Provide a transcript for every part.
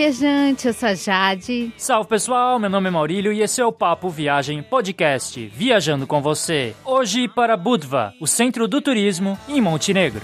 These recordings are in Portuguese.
Viajante, eu sou a Jade. Salve pessoal, meu nome é Maurílio e esse é o Papo Viagem Podcast, viajando com você. Hoje para Budva, o centro do turismo em Montenegro.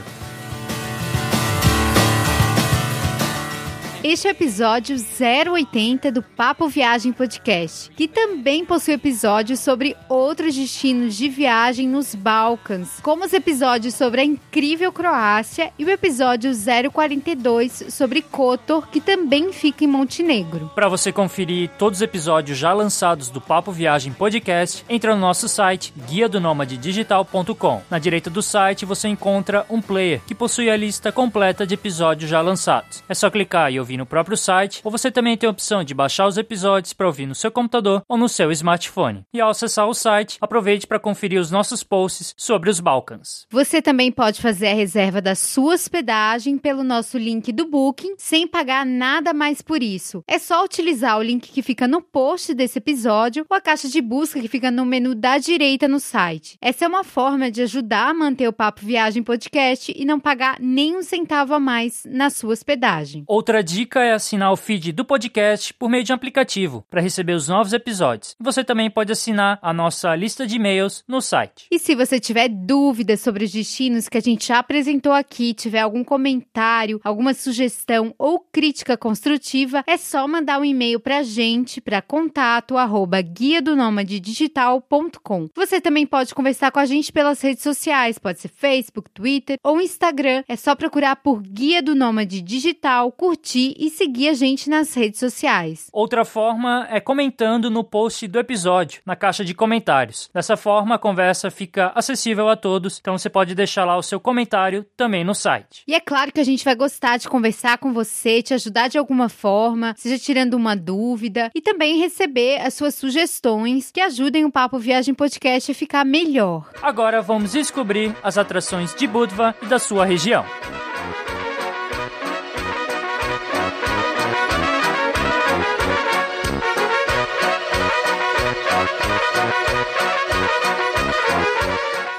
Este é o episódio 080 do Papo Viagem Podcast, que também possui episódios sobre outros destinos de viagem nos Balcãs, como os episódios sobre a incrível Croácia e o episódio 042 sobre Kotor, que também fica em Montenegro. Para você conferir todos os episódios já lançados do Papo Viagem Podcast, entra no nosso site guia do digital.com. Na direita do site você encontra um player que possui a lista completa de episódios já lançados. É só clicar e ouvir ouvir no próprio site, ou você também tem a opção de baixar os episódios para ouvir no seu computador ou no seu smartphone. E ao acessar o site, aproveite para conferir os nossos posts sobre os Balcãs. Você também pode fazer a reserva da sua hospedagem pelo nosso link do Booking, sem pagar nada mais por isso. É só utilizar o link que fica no post desse episódio ou a caixa de busca que fica no menu da direita no site. Essa é uma forma de ajudar a manter o Papo Viagem Podcast e não pagar nem um centavo a mais na sua hospedagem. Outra dica dica é assinar o feed do podcast por meio de um aplicativo para receber os novos episódios. Você também pode assinar a nossa lista de e-mails no site. E se você tiver dúvidas sobre os destinos que a gente já apresentou aqui, tiver algum comentário, alguma sugestão ou crítica construtiva, é só mandar um e-mail para a gente para contato arroba guia do digital.com. Você também pode conversar com a gente pelas redes sociais, pode ser Facebook, Twitter ou Instagram. É só procurar por Guia do Nômade Digital, curtir e seguir a gente nas redes sociais. Outra forma é comentando no post do episódio, na caixa de comentários. Dessa forma, a conversa fica acessível a todos, então você pode deixar lá o seu comentário também no site. E é claro que a gente vai gostar de conversar com você, te ajudar de alguma forma, seja tirando uma dúvida e também receber as suas sugestões que ajudem o Papo Viagem Podcast a ficar melhor. Agora vamos descobrir as atrações de Budva e da sua região.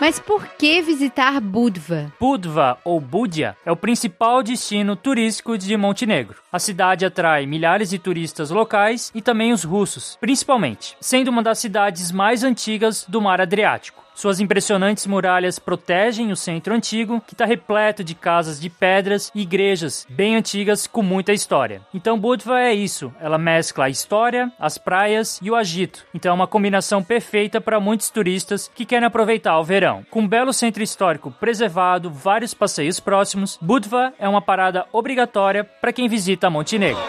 Mas por que visitar Budva? Budva, ou Budia, é o principal destino turístico de Montenegro. A cidade atrai milhares de turistas locais e também os russos, principalmente, sendo uma das cidades mais antigas do Mar Adriático. Suas impressionantes muralhas protegem o centro antigo, que está repleto de casas de pedras e igrejas bem antigas com muita história. Então Budva é isso, ela mescla a história, as praias e o agito. Então é uma combinação perfeita para muitos turistas que querem aproveitar o verão. Com um belo centro histórico preservado, vários passeios próximos, Budva é uma parada obrigatória para quem visita Montenegro.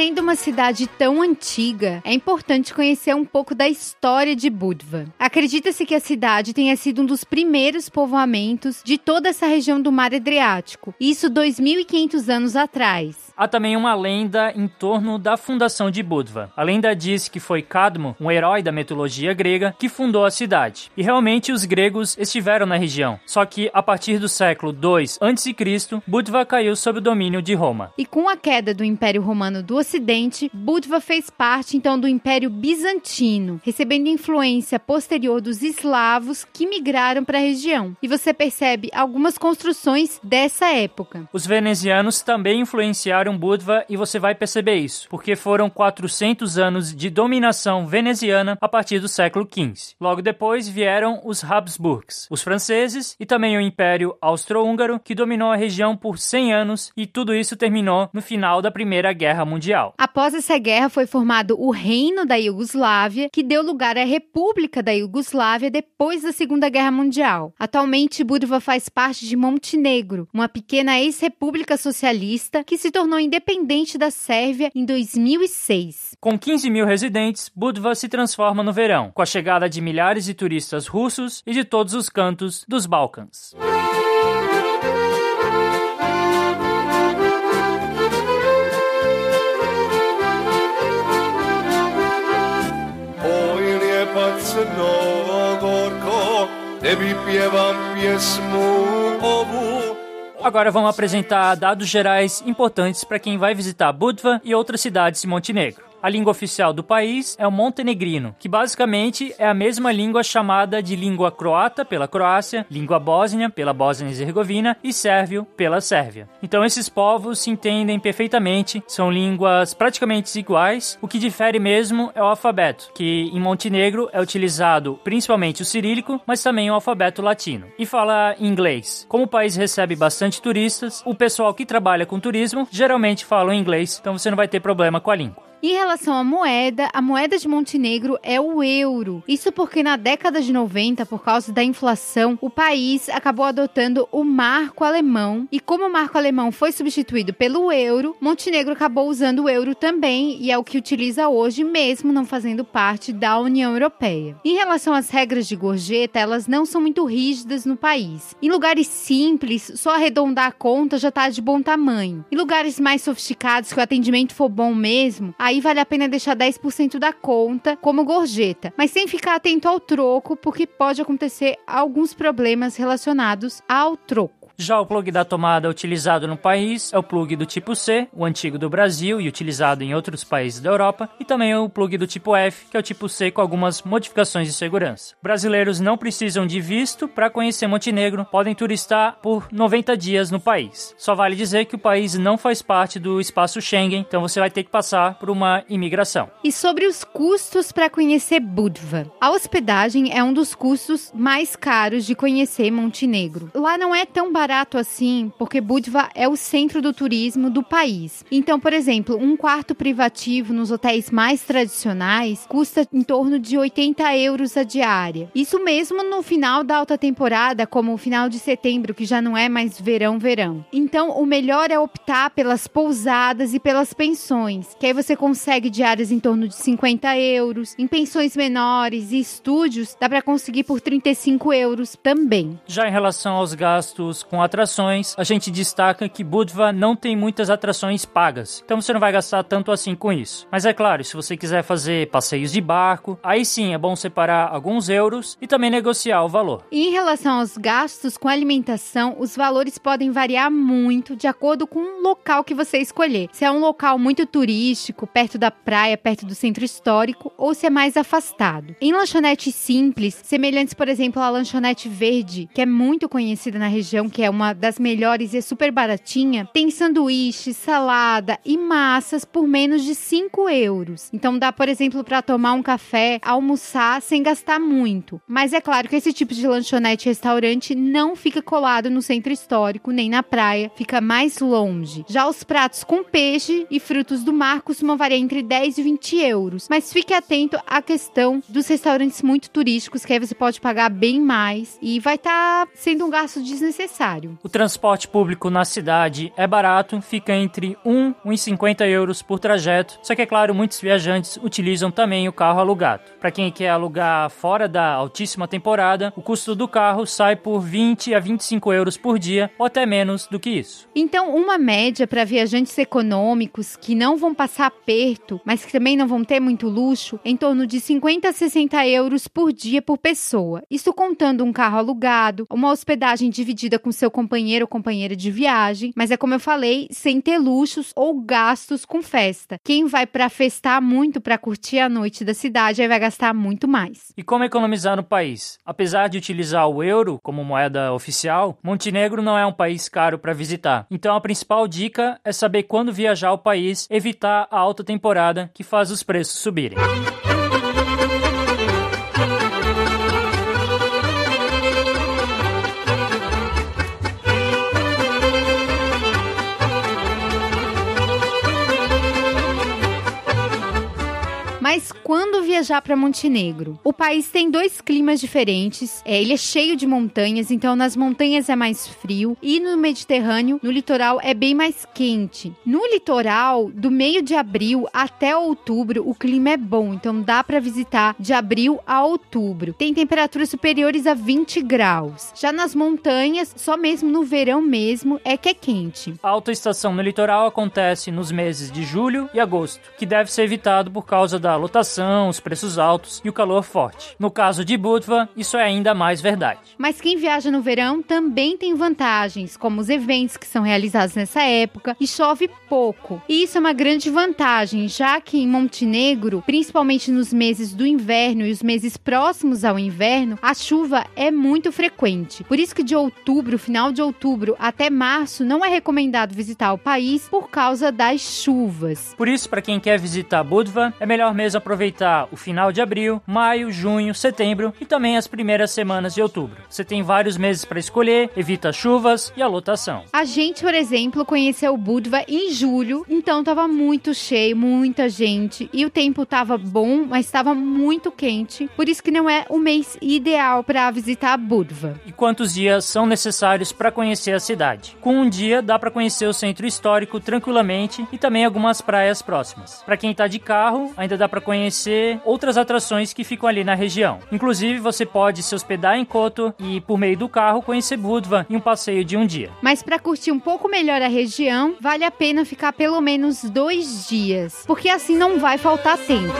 Sendo uma cidade tão antiga, é importante conhecer um pouco da história de Budva. Acredita-se que a cidade tenha sido um dos primeiros povoamentos de toda essa região do Mar Adriático, isso 2.500 anos atrás. Há também uma lenda em torno da fundação de Budva. A lenda diz que foi Cadmo, um herói da mitologia grega, que fundou a cidade. E realmente os gregos estiveram na região. Só que a partir do século II a.C., Budva caiu sob o domínio de Roma. E com a queda do Império Romano do Ocidente, Budva fez parte então do Império Bizantino, recebendo influência posterior dos eslavos que migraram para a região. E você percebe algumas construções dessa época. Os venezianos também influenciaram Budva e você vai perceber isso, porque foram 400 anos de dominação veneziana a partir do século XV. Logo depois vieram os Habsburgs, os franceses e também o Império Austro-Húngaro, que dominou a região por 100 anos e tudo isso terminou no final da Primeira Guerra Mundial. Após essa guerra foi formado o Reino da Iugoslávia, que deu lugar à República da Iugoslávia depois da Segunda Guerra Mundial. Atualmente, Budva faz parte de Montenegro, uma pequena ex-república socialista que se tornou independente da Sérvia em 2006. Com 15 mil residentes, Budva se transforma no verão, com a chegada de milhares de turistas russos e de todos os cantos dos Balcãs. Agora vamos apresentar dados gerais importantes para quem vai visitar Budva e outras cidades de Montenegro. A língua oficial do país é o montenegrino, que basicamente é a mesma língua chamada de língua croata pela Croácia, língua bósnia pela Bósnia e Herzegovina e sérvio pela Sérvia. Então esses povos se entendem perfeitamente, são línguas praticamente iguais. O que difere mesmo é o alfabeto, que em Montenegro é utilizado principalmente o cirílico, mas também o alfabeto latino. E fala inglês. Como o país recebe bastante turistas, o pessoal que trabalha com turismo geralmente fala inglês, então você não vai ter problema com a língua. Em relação à moeda, a moeda de Montenegro é o euro. Isso porque na década de 90, por causa da inflação, o país acabou adotando o marco alemão. E como o marco alemão foi substituído pelo euro, Montenegro acabou usando o euro também e é o que utiliza hoje, mesmo não fazendo parte da União Europeia. Em relação às regras de gorjeta, elas não são muito rígidas no país. Em lugares simples, só arredondar a conta já está de bom tamanho. Em lugares mais sofisticados, que o atendimento for bom mesmo, aí vale a pena deixar 10% da conta como gorjeta, mas sem ficar atento ao troco, porque pode acontecer alguns problemas relacionados ao troco. Já o plug da tomada utilizado no país é o plug do tipo C, o antigo do Brasil e utilizado em outros países da Europa, e também o plug do tipo F, que é o tipo C com algumas modificações de segurança. Brasileiros não precisam de visto para conhecer Montenegro, podem turistar por 90 dias no país. Só vale dizer que o país não faz parte do espaço Schengen, então você vai ter que passar por uma imigração. E sobre os custos para conhecer Budva. A hospedagem é um dos custos mais caros de conhecer Montenegro. Lá não é tão barato barato assim, porque Budva é o centro do turismo do país. Então, por exemplo, um quarto privativo nos hotéis mais tradicionais custa em torno de 80 euros a diária. Isso mesmo no final da alta temporada, como o final de setembro, que já não é mais verão-verão. Então, o melhor é optar pelas pousadas e pelas pensões, que aí você consegue diárias em torno de 50 euros. Em pensões menores e estúdios, dá para conseguir por 35 euros também. Já em relação aos gastos com atrações, a gente destaca que Budva não tem muitas atrações pagas, então você não vai gastar tanto assim com isso. Mas é claro, se você quiser fazer passeios de barco, aí sim é bom separar alguns euros e também negociar o valor. E em relação aos gastos com alimentação, os valores podem variar muito de acordo com o local que você escolher. Se é um local muito turístico, perto da praia, perto do centro histórico, ou se é mais afastado. Em lanchonetes simples, semelhantes, por exemplo, à lanchonete verde, que é muito conhecida na região, que é uma das melhores e é super baratinha, tem sanduíche, salada e massas por menos de 5 euros. Então dá, por exemplo, para tomar um café, almoçar sem gastar muito. Mas é claro que esse tipo de lanchonete restaurante não fica colado no centro histórico nem na praia, fica mais longe. Já os pratos com peixe e frutos do mar costumam variar entre 10 e 20 euros. Mas fique atento à questão dos restaurantes muito turísticos, que aí você pode pagar bem mais e vai estar tá sendo um gasto desnecessário. O transporte público na cidade é barato, fica entre 1 e 50 euros por trajeto. Só que, é claro, muitos viajantes utilizam também o carro alugado. Para quem quer alugar fora da altíssima temporada, o custo do carro sai por 20 a 25 euros por dia, ou até menos do que isso. Então, uma média para viajantes econômicos que não vão passar aperto, mas que também não vão ter muito luxo, em torno de 50 a 60 euros por dia por pessoa. Isso contando um carro alugado, uma hospedagem dividida com seu companheiro ou companheira de viagem, mas é como eu falei, sem ter luxos ou gastos com festa. Quem vai para festar muito para curtir a noite da cidade aí vai gastar muito mais. E como economizar no país? Apesar de utilizar o euro como moeda oficial, Montenegro não é um país caro para visitar. Então a principal dica é saber quando viajar ao país, evitar a alta temporada que faz os preços subirem. Quando viajar para Montenegro? O país tem dois climas diferentes. É, ele é cheio de montanhas, então nas montanhas é mais frio e no Mediterrâneo, no litoral é bem mais quente. No litoral, do meio de abril até outubro, o clima é bom, então dá para visitar de abril a outubro. Tem temperaturas superiores a 20 graus. Já nas montanhas, só mesmo no verão mesmo é que é quente. A alta estação no litoral acontece nos meses de julho e agosto, que deve ser evitado por causa da lotação, os preços altos e o calor forte. No caso de Budva, isso é ainda mais verdade. Mas quem viaja no verão também tem vantagens, como os eventos que são realizados nessa época e chove pouco. E isso é uma grande vantagem, já que em Montenegro, principalmente nos meses do inverno e os meses próximos ao inverno, a chuva é muito frequente. Por isso que de outubro, final de outubro até março, não é recomendado visitar o país por causa das chuvas. Por isso, para quem quer visitar Budva, é melhor mesmo aproveitar o final de abril, maio, junho, setembro e também as primeiras semanas de outubro. Você tem vários meses para escolher, evita chuvas e a lotação. A gente, por exemplo, conheceu Budva em julho, então tava muito cheio, muita gente e o tempo tava bom, mas estava muito quente. Por isso que não é o mês ideal para visitar Budva. E quantos dias são necessários para conhecer a cidade? Com um dia dá para conhecer o centro histórico tranquilamente e também algumas praias próximas. Para quem tá de carro, ainda dá para conhecer outras atrações que ficam ali na região. Inclusive, você pode se hospedar em Koto e por meio do carro conhecer Budva em um passeio de um dia. Mas para curtir um pouco melhor a região, vale a pena ficar pelo menos dois dias, porque assim não vai faltar tempo.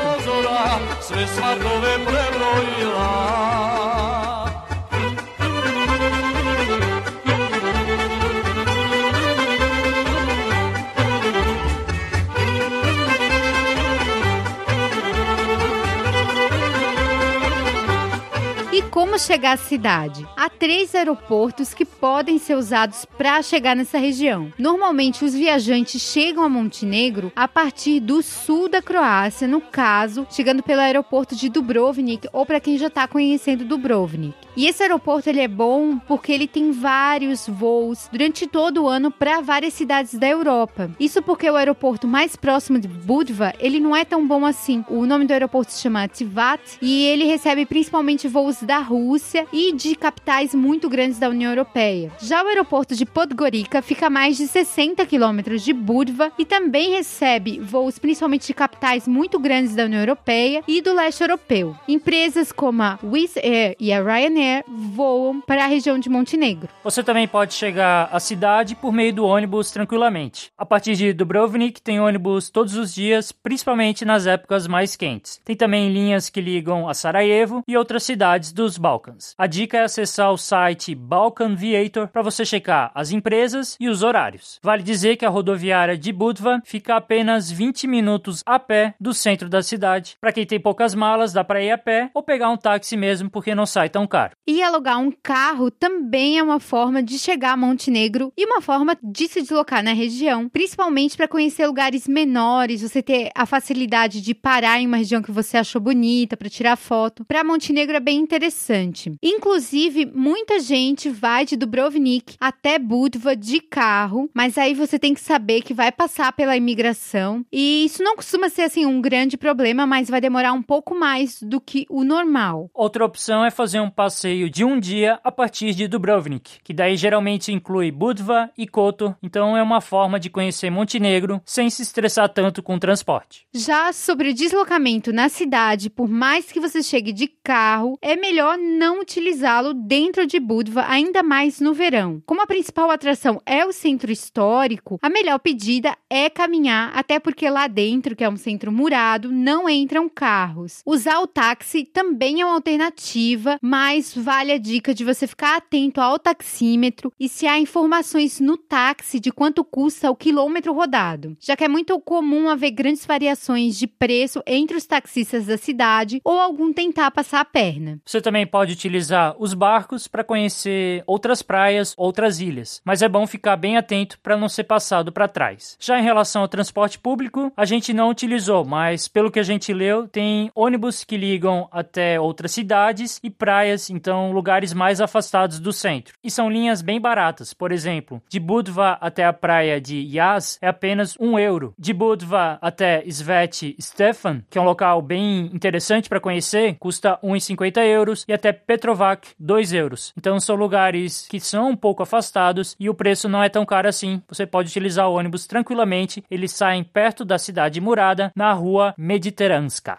Como chegar à cidade? Há três aeroportos que podem ser usados para chegar nessa região. Normalmente, os viajantes chegam a Montenegro a partir do sul da Croácia, no caso, chegando pelo aeroporto de Dubrovnik ou para quem já está conhecendo Dubrovnik. E esse aeroporto ele é bom porque ele tem vários voos durante todo o ano para várias cidades da Europa. Isso porque o aeroporto mais próximo de Budva, ele não é tão bom assim. O nome do aeroporto se chama Tivat e ele recebe principalmente voos da Rússia e de capitais muito grandes da União Europeia. Já o aeroporto de Podgorica fica a mais de 60 quilômetros de Budva e também recebe voos principalmente de capitais muito grandes da União Europeia e do leste europeu. Empresas como a Wizz Air e a Ryanair voam para a região de Montenegro. Você também pode chegar à cidade por meio do ônibus tranquilamente. A partir de Dubrovnik tem ônibus todos os dias, principalmente nas épocas mais quentes. Tem também linhas que ligam a Sarajevo e outras cidades dos Balcãs. A dica é acessar o site Balkan Viator para você checar as empresas e os horários. Vale dizer que a rodoviária de Budva fica apenas 20 minutos a pé do centro da cidade. Para quem tem poucas malas, dá para ir a pé ou pegar um táxi mesmo, porque não sai tão caro. E alugar um carro também é uma forma de chegar a Montenegro e uma forma de se deslocar na região, principalmente para conhecer lugares menores, você ter a facilidade de parar em uma região que você achou bonita para tirar foto. Para Montenegro é bem interessante. Inclusive, muita gente vai de Dubrovnik até Budva de carro, mas aí você tem que saber que vai passar pela imigração e isso não costuma ser assim um grande problema, mas vai demorar um pouco mais do que o normal. Outra opção é fazer um passeio de um dia a partir de Dubrovnik, que daí geralmente inclui Budva e Koto, então é uma forma de conhecer Montenegro sem se estressar tanto com o transporte. Já sobre o deslocamento na cidade, por mais que você chegue de carro, é melhor não utilizá-lo dentro de Budva, ainda mais no verão. Como a principal atração é o centro histórico, a melhor pedida é caminhar, até porque lá dentro, que é um centro murado, não entram carros. Usar o táxi também é uma alternativa, mas vale a dica de você ficar atento ao taxímetro e se há informações no táxi de quanto custa o quilômetro rodado, já que é muito comum haver grandes variações de preço entre os taxistas da cidade ou algum tentar passar a perna. Você também pode utilizar os barcos para conhecer outras praias, outras ilhas, mas é bom ficar bem atento para não ser passado para trás. Já em relação ao transporte público, a gente não utilizou, mas pelo que a gente leu, tem ônibus que ligam até outras cidades e praias, então lugares mais afastados do centro. E são linhas bem baratas, por exemplo, de Budva até a praia de Yaz é apenas um euro. De Budva até Svet Stefan, que é um local bem interessante para conhecer, custa 1,50 euros e até Petrovac 2 euros. Então são lugares que são um pouco afastados e o preço não é tão caro assim. Você pode utilizar o ônibus tranquilamente, eles saem perto da cidade murada, na rua Mediteranska.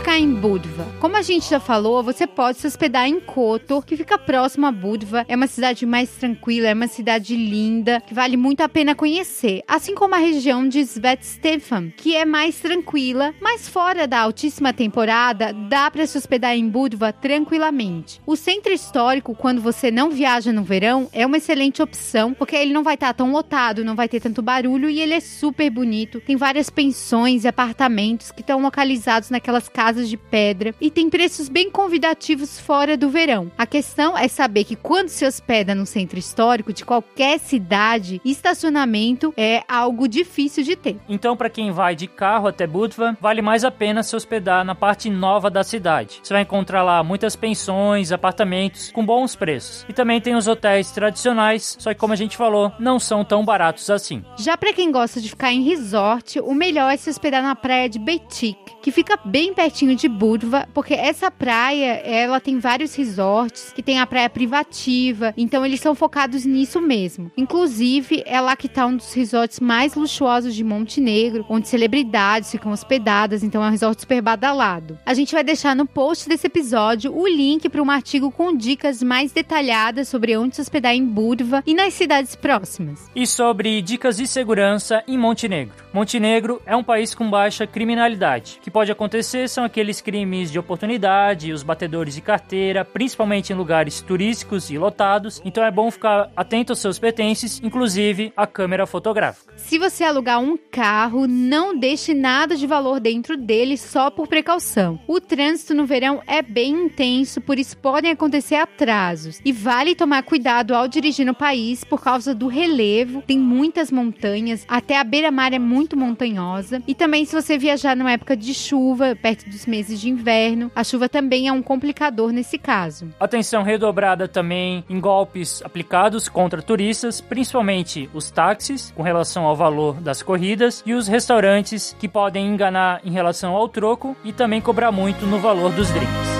Ficar em Budva? Como a gente já falou, você pode se hospedar em Kotor, que fica próximo a Budva. É uma cidade mais tranquila, é uma cidade linda, que vale muito a pena conhecer. Assim como a região de Svetstefan, que é mais tranquila, mas fora da altíssima temporada, dá para se hospedar em Budva tranquilamente. O centro histórico, quando você não viaja no verão, é uma excelente opção, porque ele não vai estar tão lotado, não vai ter tanto barulho e ele é super bonito. Tem várias pensões e apartamentos que estão localizados naquelas casas de pedra e tem preços bem convidativos fora do verão. A questão é saber que quando se hospeda no centro histórico de qualquer cidade, estacionamento é algo difícil de ter. Então, para quem vai de carro até Budva, vale mais a pena se hospedar na parte nova da cidade. Você vai encontrar lá muitas pensões, apartamentos com bons preços. E também tem os hotéis tradicionais, só que como a gente falou, não são tão baratos assim. Já para quem gosta de ficar em resort, o melhor é se hospedar na praia de Betik, que fica bem pertinho de Budva, porque essa praia, ela tem vários resorts, que tem a praia privativa, então eles são focados nisso mesmo. Inclusive, é lá que tá um dos resorts mais luxuosos de Montenegro, onde celebridades ficam hospedadas, então é um resort super badalado. A gente vai deixar no post desse episódio o link para um artigo com dicas mais detalhadas sobre onde se hospedar em Budva e nas cidades próximas. E sobre dicas de segurança em Montenegro. Montenegro é um país com baixa criminalidade. O que pode acontecer são aqueles crimes de oportunidade, os batedores de carteira, principalmente em lugares turísticos e lotados. Então é bom ficar atento aos seus pertences, inclusive a câmera fotográfica. Se você alugar um carro, não deixe nada de valor dentro dele só por precaução. O trânsito no verão é bem intenso, por isso podem acontecer atrasos. E vale tomar cuidado ao dirigir no país por causa do relevo. Tem muitas montanhas, até a beira-mar é muito montanhosa. E também se você viajar numa época de chuva, perto dos meses de inverno, a chuva também é um complicador nesse caso. Atenção redobrada também em golpes aplicados contra turistas, principalmente os táxis com relação ao valor das corridas e os restaurantes que podem enganar em relação ao troco e também cobrar muito no valor dos drinks.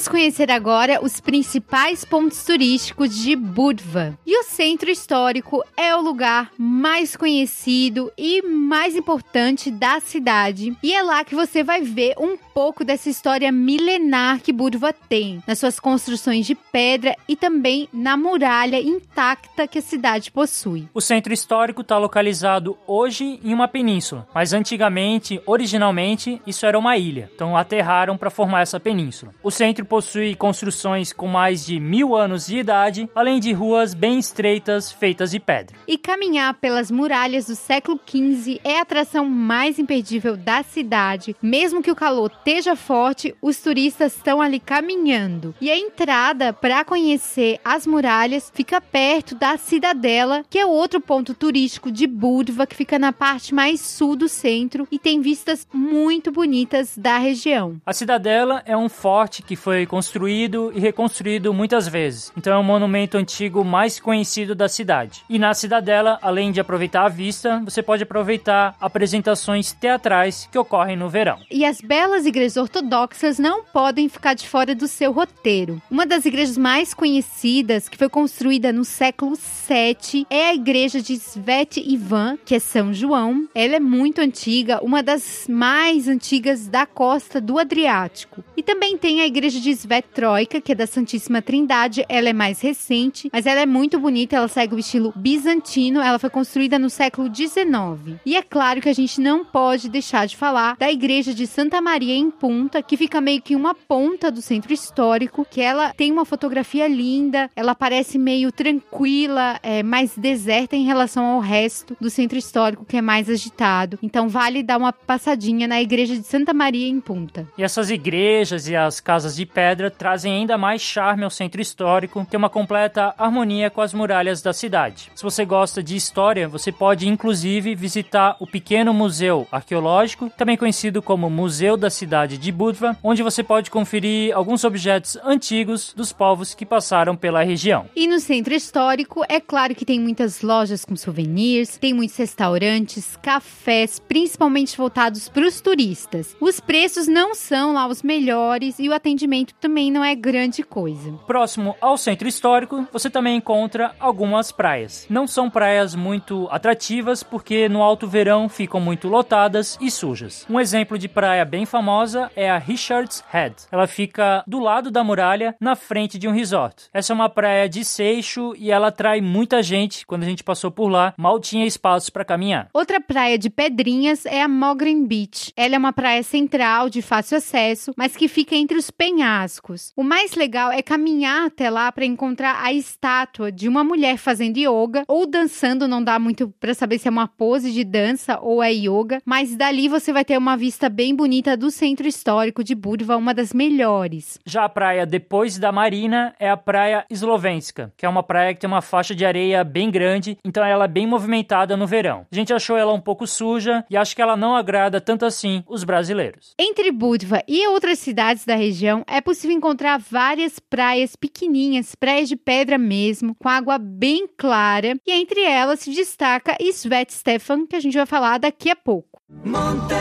Vamos conhecer agora os principais pontos turísticos de Budva. E o centro histórico é o lugar mais conhecido e mais importante da cidade. E é lá que você vai ver um pouco dessa história milenar que Budva tem, nas suas construções de pedra e também na muralha intacta que a cidade possui. O centro histórico está localizado hoje em uma península, mas antigamente, originalmente, isso era uma ilha. Então aterraram para formar essa península. O centro centro possui construções com mais de mil anos de idade, além de ruas bem estreitas feitas de pedra. E caminhar pelas muralhas do século XV é a atração mais imperdível da cidade. Mesmo que o calor esteja forte, os turistas estão ali caminhando. E a entrada para conhecer as muralhas fica perto da Cidadela, que é outro ponto turístico de Budva, que fica na parte mais sul do centro e tem vistas muito bonitas da região. A Cidadela é um forte que foi construído e reconstruído muitas vezes. Então é o monumento antigo mais conhecido da cidade. E na cidadela, além de aproveitar a vista, você pode aproveitar apresentações teatrais que ocorrem no verão. E as belas igrejas ortodoxas não podem ficar de fora do seu roteiro. Uma das igrejas mais conhecidas, que foi construída no século VII, é a igreja de Svet Ivan, que é São João. Ela é muito antiga, uma das mais antigas da costa do Adriático. E também tem a igreja de Svetroika, que é da Santíssima Trindade. Ela é mais recente, mas ela é muito bonita. Ela segue o estilo bizantino. Ela foi construída no século XIX. E é claro que a gente não pode deixar de falar da igreja de Santa Maria em Punta, que fica meio que uma ponta do centro histórico, que ela tem uma fotografia linda. Ela parece meio tranquila, é, mais deserta em relação ao resto do centro histórico, que é mais agitado. Então vale dar uma passadinha na igreja de Santa Maria em Punta. E essas igrejas e as casas de pedra trazem ainda mais charme ao centro histórico, tem uma completa harmonia com as muralhas da cidade. Se você gosta de história, você pode inclusive visitar o pequeno museu arqueológico, também conhecido como Museu da Cidade cidade de Budva, onde você pode conferir alguns objetos antigos dos povos que passaram pela região. E no centro histórico, é claro que tem muitas lojas com souvenirs, tem muitos restaurantes, cafés, principalmente voltados para os turistas. Os preços não são lá os melhores e o atendimento também não é grande coisa. Próximo ao centro histórico, você também encontra algumas praias. Não são praias muito atrativas porque no alto verão ficam muito lotadas e sujas. Um exemplo de praia bem famosa é a Richards Head. Ela fica do lado da muralha, na frente de um resort. Essa é uma praia de seixo e ela atrai muita gente. Quando a gente passou por lá, mal tinha espaço para caminhar. Outra praia de pedrinhas é a Mogren Beach. Ela é uma praia central de fácil acesso, mas que fica entre os penhascos. O mais legal é caminhar até lá para encontrar a estátua de uma mulher fazendo yoga ou dançando, não dá muito para saber se é uma pose de dança ou é yoga, mas dali você vai ter uma vista bem bonita do centro histórico de Budva, uma das melhores. Já a praia depois da Marina é a praia Slovenska, que é uma praia que tem uma faixa de areia bem grande, então ela é bem movimentada no verão. A gente achou ela um pouco suja e acho que ela não agrada tanto assim os brasileiros. Entre Budva e outras cidades da região, é possível encontrar várias praias pequenininhas, praias de pedra mesmo, com água bem clara, e entre elas se destaca Svet Stefan, que a gente vai falar daqui a pouco. Montenegro,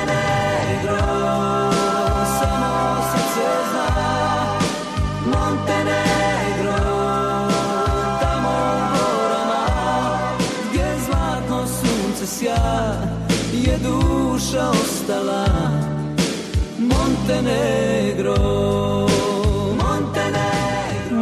Montenegro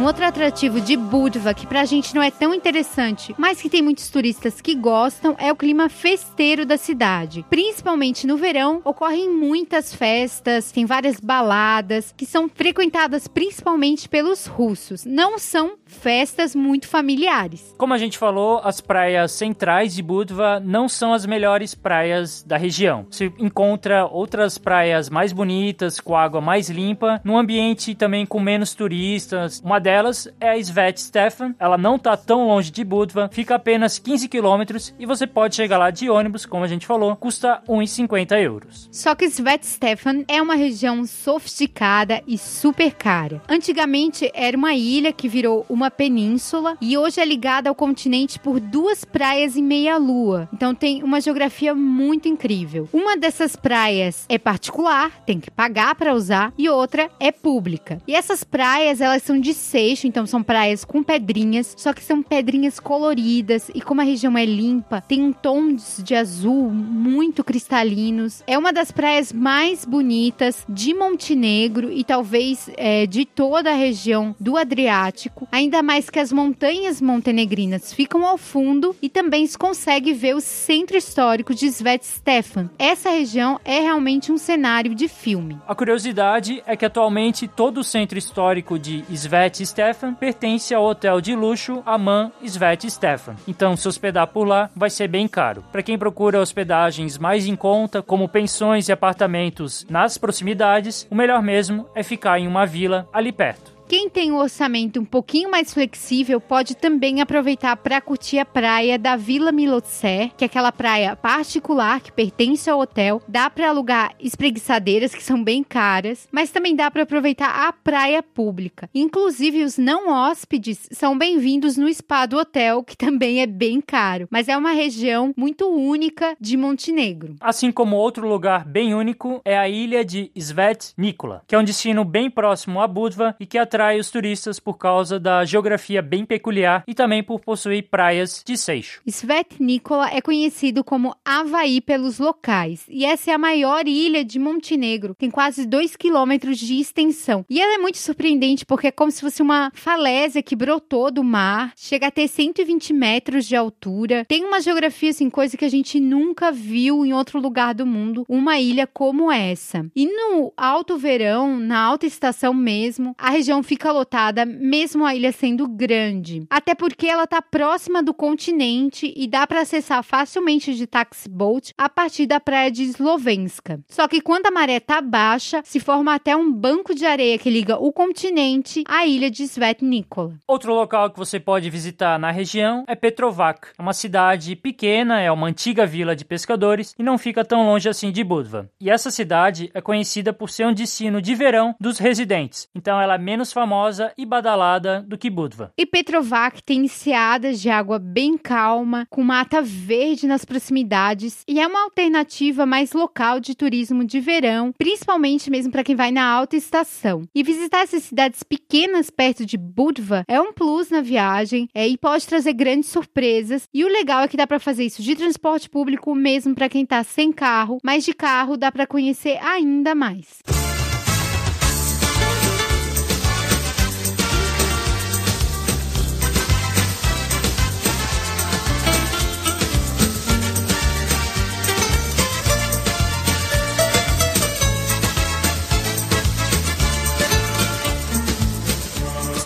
outro atrativo de Budva, que pra gente não é tão interessante, mas que tem muitos turistas que gostam, é o clima festeiro da cidade. Principalmente no verão, ocorrem muitas festas, tem várias baladas, que são frequentadas principalmente pelos russos. Não são festas muito familiares. Como a gente falou, as praias centrais de Budva não são as melhores praias da região. Se encontra outras praias mais bonitas, com água mais limpa, num ambiente também com menos turistas. Uma delas delas é a Svet Stefan. Ela não está tão longe de Budva, fica apenas 15 quilômetros e você pode chegar lá de ônibus, como a gente falou, custa 1,50 euros. Só que Svet Stefan é uma região sofisticada e super cara. Antigamente era uma ilha que virou uma península e hoje é ligada ao continente por duas praias e meia-lua. Então tem uma geografia muito incrível. Uma dessas praias é particular, tem que pagar para usar, e outra é pública. E essas praias, elas são de seis então são praias com pedrinhas, só que são pedrinhas coloridas e como a região é limpa, tem tons de azul muito cristalinos. É uma das praias mais bonitas de Montenegro e talvez é, de toda a região do Adriático, ainda mais que as montanhas montenegrinas ficam ao fundo e também se consegue ver o centro histórico de Svet Stefan. Essa região é realmente um cenário de filme. A curiosidade é que atualmente todo o centro histórico de Svet Stefan pertence ao hotel de luxo Aman Svet Stefan. Então, se hospedar por lá vai ser bem caro. Para quem procura hospedagens mais em conta, como pensões e apartamentos nas proximidades, o melhor mesmo é ficar em uma vila ali perto. Quem tem um orçamento um pouquinho mais flexível pode também aproveitar para curtir a praia da Vila Milotser, que é aquela praia particular que pertence ao hotel. Dá para alugar espreguiçadeiras que são bem caras, mas também dá para aproveitar a praia pública. Inclusive os não hóspedes são bem-vindos no spa do hotel, que também é bem caro, mas é uma região muito única de Montenegro. Assim como outro lugar bem único é a ilha de Svet Nikola, que é um destino bem próximo a Budva e que atrai atrai os turistas por causa da geografia bem peculiar e também por possuir praias de seixo. Svet Nikola é conhecido como Havaí pelos locais e essa é a maior ilha de Montenegro. Tem quase 2 quilômetros de extensão. E ela é muito surpreendente porque é como se fosse uma falésia que brotou do mar, chega a ter 120 metros de altura. Tem uma geografia, assim, coisa que a gente nunca viu em outro lugar do mundo, uma ilha como essa. E no alto verão, na alta estação mesmo, a região fica lotada, mesmo a ilha sendo grande. Até porque ela está próxima do continente e dá para acessar facilmente de taxi boat a partir da praia de Slovenska. Só que quando a maré está baixa, se forma até um banco de areia que liga o continente à ilha de Svet Nikola. Outro local que você pode visitar na região é Petrovac, uma cidade pequena, é uma antiga vila de pescadores e não fica tão longe assim de Budva. E essa cidade é conhecida por ser um destino de verão dos residentes, então ela é menos famosa e badalada do que Budva. E Petrovac tem enseadas de água bem calma, com mata verde nas proximidades e é uma alternativa mais local de turismo de verão, principalmente mesmo para quem vai na alta estação. E visitar essas cidades pequenas perto de Budva é um plus na viagem é, e pode trazer grandes surpresas. E o legal é que dá para fazer isso de transporte público mesmo para quem está sem carro, mas de carro dá para conhecer ainda mais.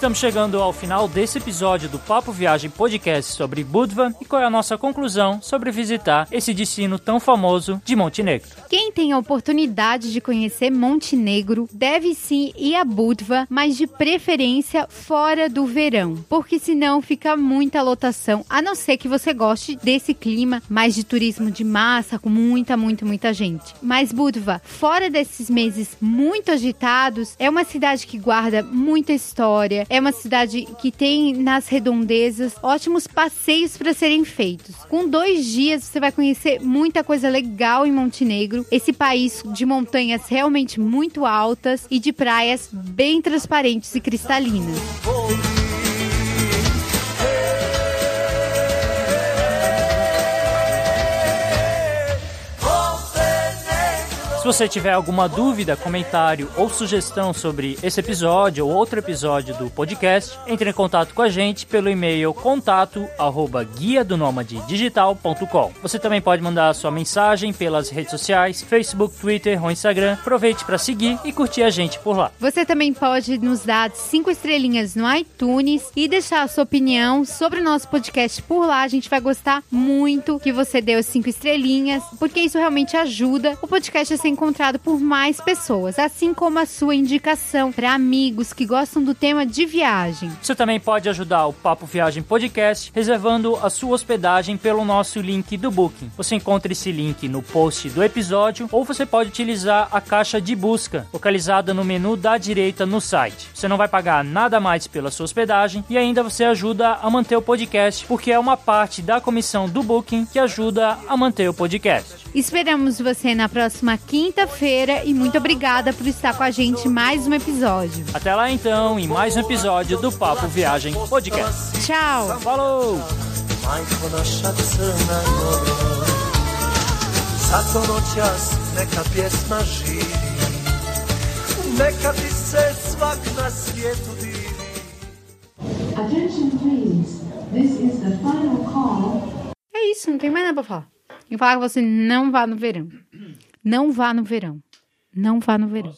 Estamos chegando ao final desse episódio do Papo Viagem Podcast sobre Budva e qual é a nossa conclusão sobre visitar esse destino tão famoso de Montenegro. Quem tem a oportunidade de conhecer Montenegro deve sim ir a Budva, mas de preferência fora do verão, porque senão fica muita lotação, a não ser que você goste desse clima mais de turismo de massa, com muita, muita, muita gente. Mas Budva, fora desses meses muito agitados, é uma cidade que guarda muita história, é uma cidade que tem nas redondezas ótimos passeios para serem feitos. Com dois dias você vai conhecer muita coisa legal em Montenegro, esse país de montanhas realmente muito altas e de praias bem transparentes e cristalinas. Se você tiver alguma dúvida, comentário ou sugestão sobre esse episódio ou outro episódio do podcast, entre em contato com a gente pelo e-mail contato. Você também pode mandar sua mensagem pelas redes sociais, Facebook, Twitter ou Instagram. Aproveite para seguir e curtir a gente por lá. Você também pode nos dar cinco estrelinhas no iTunes e deixar a sua opinião sobre o nosso podcast por lá. A gente vai gostar muito que você dê as cinco estrelinhas, porque isso realmente ajuda o podcast a ser encontrado por mais pessoas, assim como a sua indicação para amigos que gostam do tema de viagem. Você também pode ajudar o Papo Viagem Podcast reservando a sua hospedagem pelo nosso link do Booking. Você encontra esse link no post do episódio ou você pode utilizar a caixa de busca localizada no menu da direita no site. Você não vai pagar nada mais pela sua hospedagem e ainda você ajuda a manter o podcast porque é uma parte da comissão do Booking que ajuda a manter o podcast. Esperamos você na próxima quinta-feira e muito obrigada por estar com a gente em mais um episódio. Até lá então, em mais um episódio do Papo Viagem Podcast. Tchau. Falou! Attention please. This is the final call. É isso, não tem mais nada pra falar. E falar que você não vá no verão. Não vá no verão. Não vá no verão.